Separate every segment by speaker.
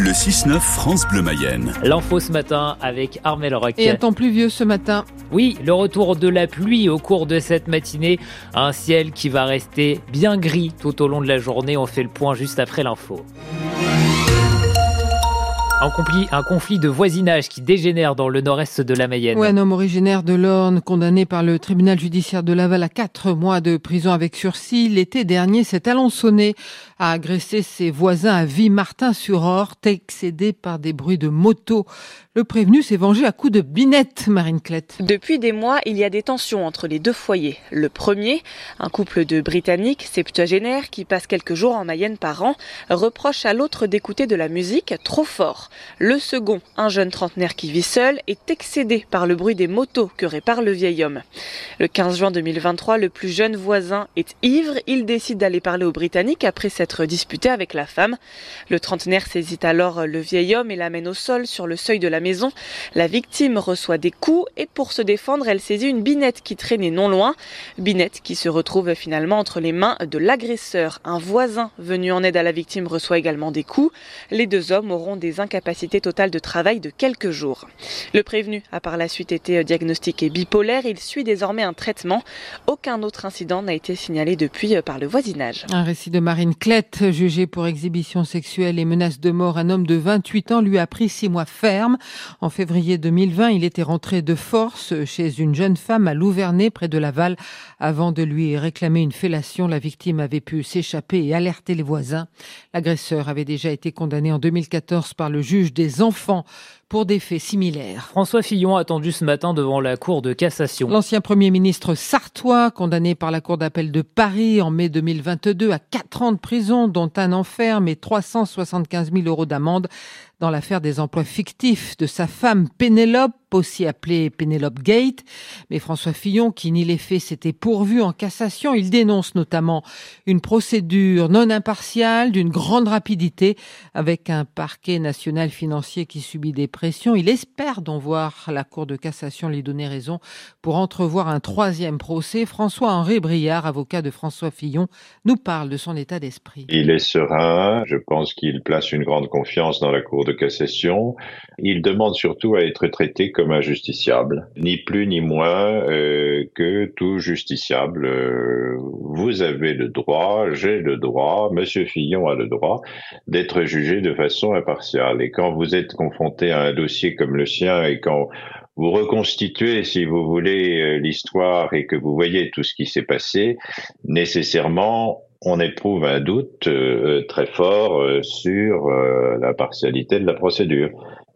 Speaker 1: Le 6-9 France Bleu Mayenne.
Speaker 2: L'info ce matin avec Armel Rock.
Speaker 3: Et un temps pluvieux ce matin.
Speaker 2: Oui, le retour de la pluie au cours de cette matinée. Un ciel qui va rester bien gris tout au long de la journée. On fait le point juste après l'info. Un conflit, un conflit de voisinage qui dégénère dans le nord-est de la Mayenne.
Speaker 3: Ouais, un homme originaire de l'Orne, condamné par le tribunal judiciaire de Laval à quatre mois de prison avec sursis, l'été dernier s'est alançonné à agresser ses voisins à Vie-Martin-sur-Orte, excédé par des bruits de moto. Le prévenu s'est vengé à coups de binette, Marine Clette.
Speaker 4: Depuis des mois, il y a des tensions entre les deux foyers. Le premier, un couple de Britanniques septuagénaires qui passent quelques jours en Mayenne par an, reproche à l'autre d'écouter de la musique trop fort. Le second, un jeune trentenaire qui vit seul, est excédé par le bruit des motos que répare le vieil homme. Le 15 juin 2023, le plus jeune voisin est ivre. Il décide d'aller parler aux Britanniques après s'être disputé avec la femme. Le trentenaire saisit alors le vieil homme et l'amène au sol sur le seuil de la maison. La victime reçoit des coups et pour se défendre, elle saisit une binette qui traînait non loin. Binette qui se retrouve finalement entre les mains de l'agresseur. Un voisin venu en aide à la victime reçoit également des coups. Les deux hommes auront des incapacités capacité totale de travail de quelques jours. Le prévenu a par la suite été diagnostiqué bipolaire. Il suit désormais un traitement. Aucun autre incident n'a été signalé depuis euh, par le voisinage.
Speaker 3: Un récit de Marine Clette, jugé pour exhibition sexuelle et menace de mort. Un homme de 28 ans lui a pris six mois ferme. En février 2020, il était rentré de force chez une jeune femme à Louvernay, près de Laval. Avant de lui réclamer une fellation, la victime avait pu s'échapper et alerter les voisins. L'agresseur avait déjà été condamné en 2014 par le juge des enfants pour des faits similaires.
Speaker 2: François Fillon attendu ce matin devant la Cour de cassation.
Speaker 3: L'ancien Premier ministre sartois, condamné par la Cour d'appel de Paris en mai 2022 à 4 ans de prison, dont un enferme et 375 000 euros d'amende, dans l'affaire des emplois fictifs de sa femme Pénélope, aussi appelée Pénélope Gate. Mais François Fillon, qui nie les faits, s'était pourvu en cassation. Il dénonce notamment une procédure non impartiale, d'une grande rapidité, avec un parquet national financier qui subit des pressions. Il espère donc voir la Cour de cassation lui donner raison pour entrevoir un troisième procès. François-Henri Briard, avocat de François Fillon, nous parle de son état d'esprit.
Speaker 5: Il est serein. Je pense qu'il place une grande confiance dans la Cour de cassation. Il demande surtout à être traité comme un justiciable, ni plus ni moins euh, que tout justiciable. Euh, vous avez le droit, j'ai le droit, Monsieur Fillon a le droit d'être jugé de façon impartiale. Et quand vous êtes confronté à un dossier comme le sien et quand vous reconstituez, si vous voulez, euh, l'histoire et que vous voyez tout ce qui s'est passé, nécessairement, on éprouve un doute euh, très fort euh, sur euh, la partialité de la procédure.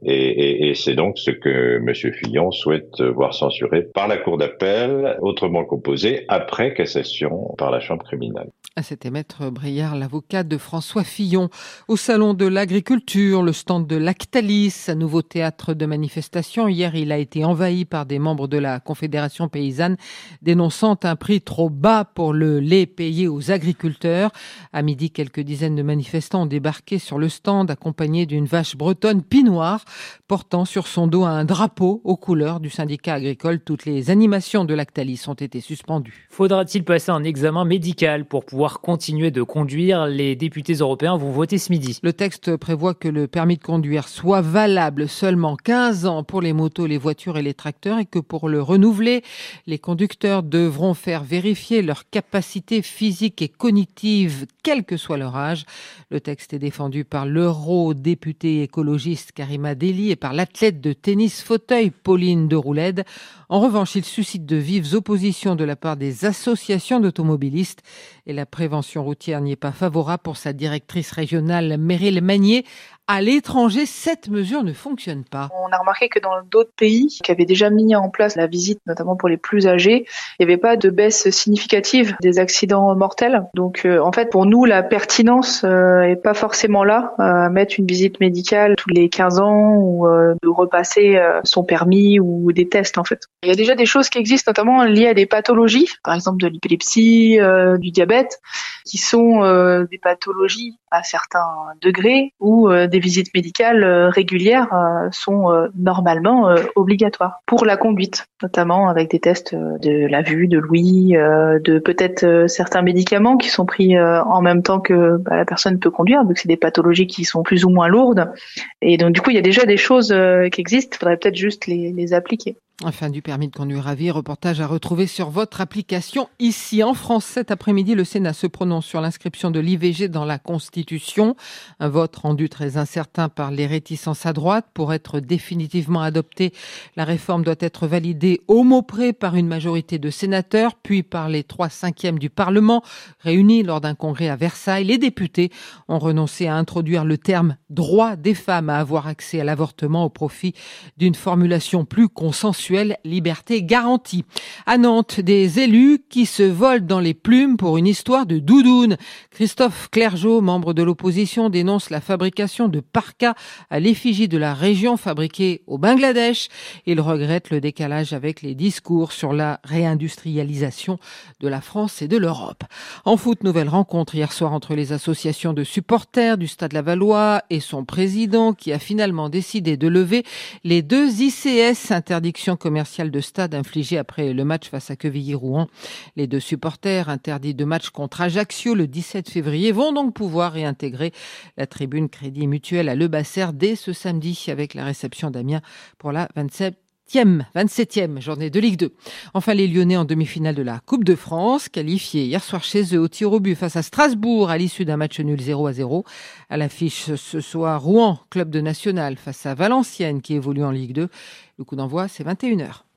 Speaker 5: Et, c'est donc ce que M. Fillon souhaite voir censuré par la Cour d'appel, autrement composée après cassation par la Chambre criminelle.
Speaker 3: C'était Maître Briard, l'avocat de François Fillon. Au Salon de l'Agriculture, le stand de Lactalis, un nouveau théâtre de manifestation. Hier, il a été envahi par des membres de la Confédération paysanne, dénonçant un prix trop bas pour le lait payé aux agriculteurs. À midi, quelques dizaines de manifestants ont débarqué sur le stand, accompagnés d'une vache bretonne pinoire, portant sur son dos un drapeau aux couleurs du syndicat agricole. Toutes les animations de Lactalis ont été suspendues.
Speaker 2: Faudra-t-il passer un examen médical pour pouvoir continuer de conduire? Les députés européens vont voter ce midi.
Speaker 3: Le texte prévoit que le permis de conduire soit valable seulement 15 ans pour les motos, les voitures et les tracteurs et que pour le renouveler, les conducteurs devront faire vérifier leur capacité physique et cognitive, quel que soit leur âge. Le texte est défendu par l'eurodéputé écologiste Karima Deli et par l'athlète de tennis fauteuil Pauline de Roulède. En revanche, il suscite de vives oppositions de la part des associations d'automobilistes et la prévention routière n'y est pas favorable pour sa directrice régionale Meryl Magnier à l'étranger, cette mesure ne fonctionne pas.
Speaker 6: On a remarqué que dans d'autres pays qui avaient déjà mis en place la visite, notamment pour les plus âgés, il n'y avait pas de baisse significative des accidents mortels. Donc euh, en fait, pour nous, la pertinence euh, est pas forcément là à mettre une visite médicale tous les 15 ans ou euh, de repasser euh, son permis ou des tests en fait. Il y a déjà des choses qui existent, notamment liées à des pathologies, par exemple de l'épilepsie, euh, du diabète, qui sont des pathologies à certains degrés où des visites médicales régulières sont normalement obligatoires pour la conduite, notamment avec des tests de la vue, de l'ouïe, de peut-être certains médicaments qui sont pris en même temps que bah, la personne peut conduire, donc c'est des pathologies qui sont plus ou moins lourdes. Et donc du coup, il y a déjà des choses qui existent, il faudrait peut-être juste les, les appliquer.
Speaker 3: Enfin, du permis de conduire à vie, reportage à retrouver sur votre application ici en France. Cet après-midi, le Sénat se prononce sur l'inscription de l'IVG dans la Constitution. Un vote rendu très incertain par les réticences à droite. Pour être définitivement adopté, la réforme doit être validée au mot près par une majorité de sénateurs, puis par les trois cinquièmes du Parlement, réunis lors d'un congrès à Versailles. Les députés ont renoncé à introduire le terme droit des femmes à avoir accès à l'avortement au profit d'une formulation plus consensuelle liberté garantie. À Nantes, des élus qui se volent dans les plumes pour une histoire de doudoune. Christophe Clergeau, membre de l'opposition, dénonce la fabrication de parkas à l'effigie de la région fabriquée au Bangladesh. Il regrette le décalage avec les discours sur la réindustrialisation de la France et de l'Europe. En foot, nouvelle rencontre hier soir entre les associations de supporters du Stade Lavallois et son président qui a finalement décidé de lever les deux ICS interdiction commercial de stade infligé après le match face à Quevilly-Rouen. Les deux supporters interdits de match contre Ajaccio le 17 février vont donc pouvoir réintégrer la tribune Crédit Mutuel à Le Basser dès ce samedi avec la réception d'Amiens pour la 27 27e journée de Ligue 2. Enfin, les Lyonnais en demi-finale de la Coupe de France, qualifiés hier soir chez eux au tir au but face à Strasbourg à l'issue d'un match nul 0 à 0. À l'affiche ce soir, Rouen, club de national face à Valenciennes qui évolue en Ligue 2. Le coup d'envoi, c'est 21h.